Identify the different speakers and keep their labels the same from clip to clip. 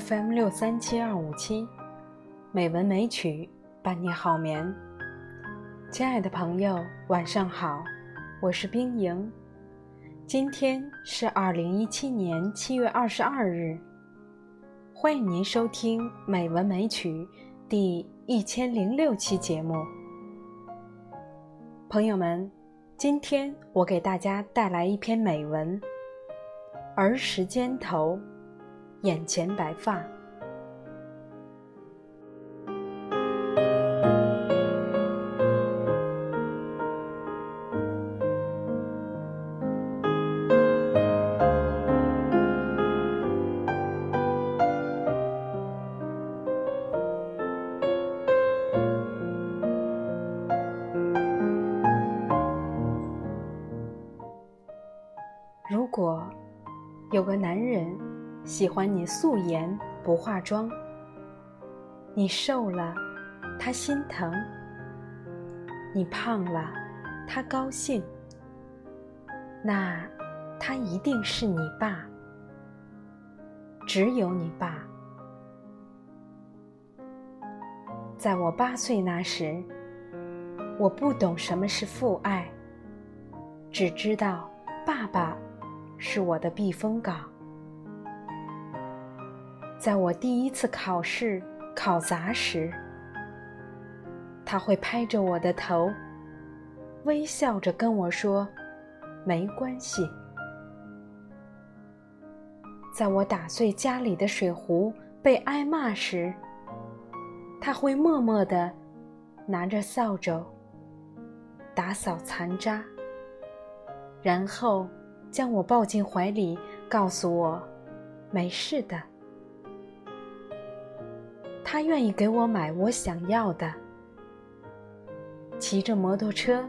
Speaker 1: FM 六三七二五七，美文美曲伴你好眠。亲爱的朋友，晚上好，我是冰莹。今天是二零一七年七月二十二日，欢迎您收听《美文美曲》第一千零六期节目。朋友们，今天我给大家带来一篇美文：儿时肩头。眼前白发。如果有个男人。喜欢你素颜不化妆，你瘦了，他心疼；你胖了，他高兴。那他一定是你爸，只有你爸。在我八岁那时，我不懂什么是父爱，只知道爸爸是我的避风港。在我第一次考试考砸时，他会拍着我的头，微笑着跟我说：“没关系。”在我打碎家里的水壶被挨骂时，他会默默的拿着扫帚打扫残渣，然后将我抱进怀里，告诉我：“没事的。”他愿意给我买我想要的，骑着摩托车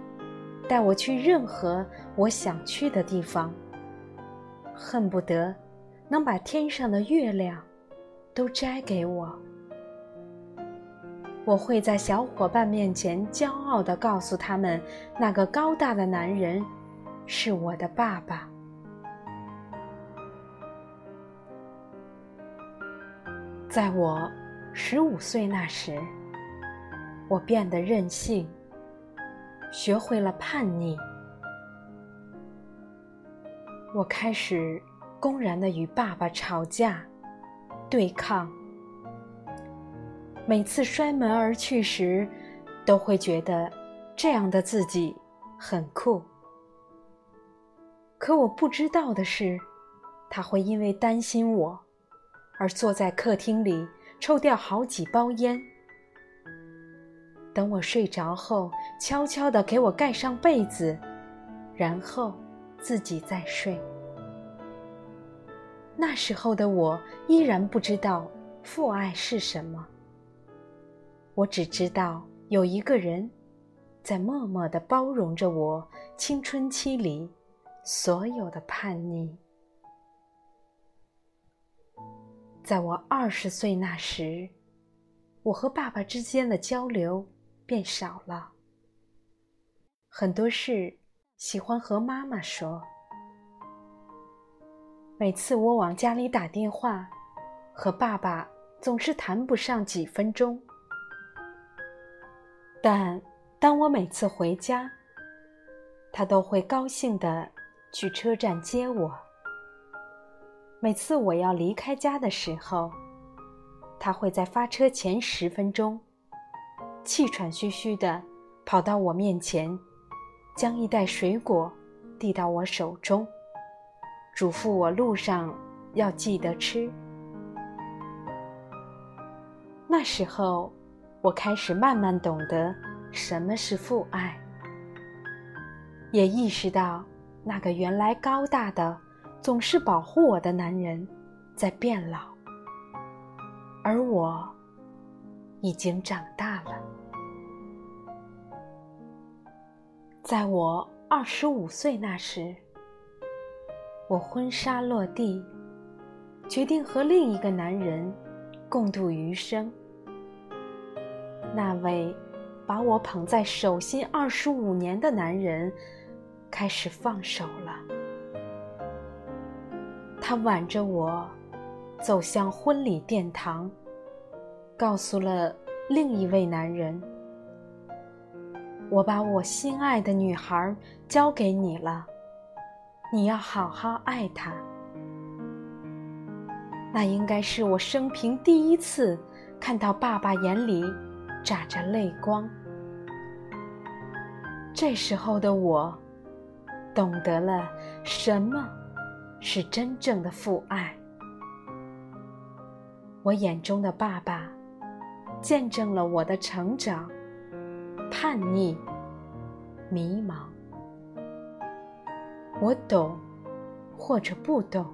Speaker 1: 带我去任何我想去的地方，恨不得能把天上的月亮都摘给我。我会在小伙伴面前骄傲地告诉他们，那个高大的男人是我的爸爸。在我。十五岁那时，我变得任性，学会了叛逆。我开始公然的与爸爸吵架、对抗。每次摔门而去时，都会觉得这样的自己很酷。可我不知道的是，他会因为担心我，而坐在客厅里。抽掉好几包烟，等我睡着后，悄悄地给我盖上被子，然后自己再睡。那时候的我依然不知道父爱是什么，我只知道有一个人在默默地包容着我青春期里所有的叛逆。在我二十岁那时，我和爸爸之间的交流变少了，很多事喜欢和妈妈说。每次我往家里打电话，和爸爸总是谈不上几分钟。但当我每次回家，他都会高兴的去车站接我。每次我要离开家的时候，他会在发车前十分钟，气喘吁吁地跑到我面前，将一袋水果递到我手中，嘱咐我路上要记得吃。那时候，我开始慢慢懂得什么是父爱，也意识到那个原来高大的。总是保护我的男人，在变老，而我已经长大了。在我二十五岁那时，我婚纱落地，决定和另一个男人共度余生。那位把我捧在手心二十五年的男人，开始放手了。他挽着我，走向婚礼殿堂，告诉了另一位男人：“我把我心爱的女孩交给你了，你要好好爱她。”那应该是我生平第一次看到爸爸眼里眨着泪光。这时候的我，懂得了什么是真正的父爱。我眼中的爸爸，见证了我的成长、叛逆、迷茫。我懂，或者不懂。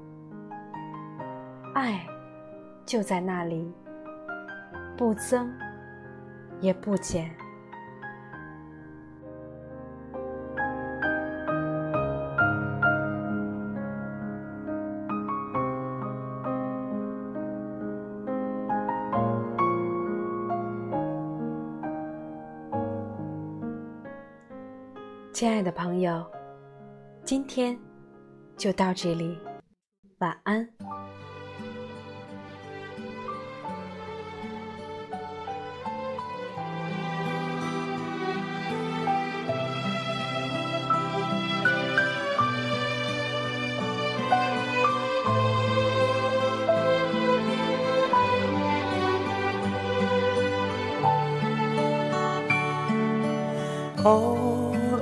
Speaker 1: 爱，就在那里，不增，也不减。亲爱的朋友，今天就到这里，晚安。
Speaker 2: 偶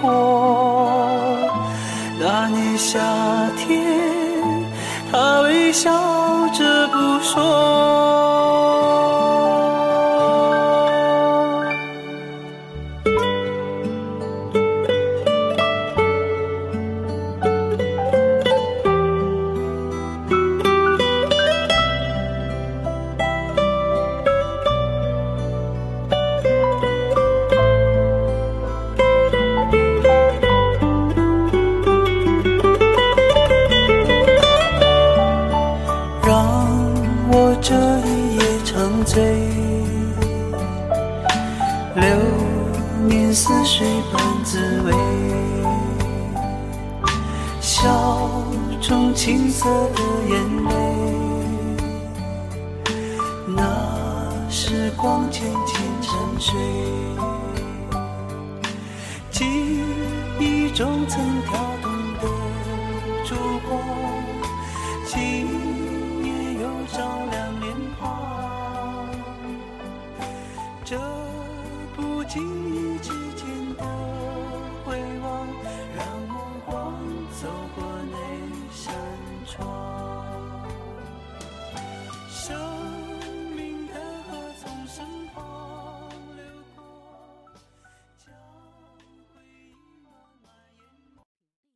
Speaker 2: 过。那年夏天，他微笑着不说。这一夜沉醉，流年似水般滋味，笑中青涩的眼泪，那时光渐渐沉睡，记忆中曾跳动的烛光，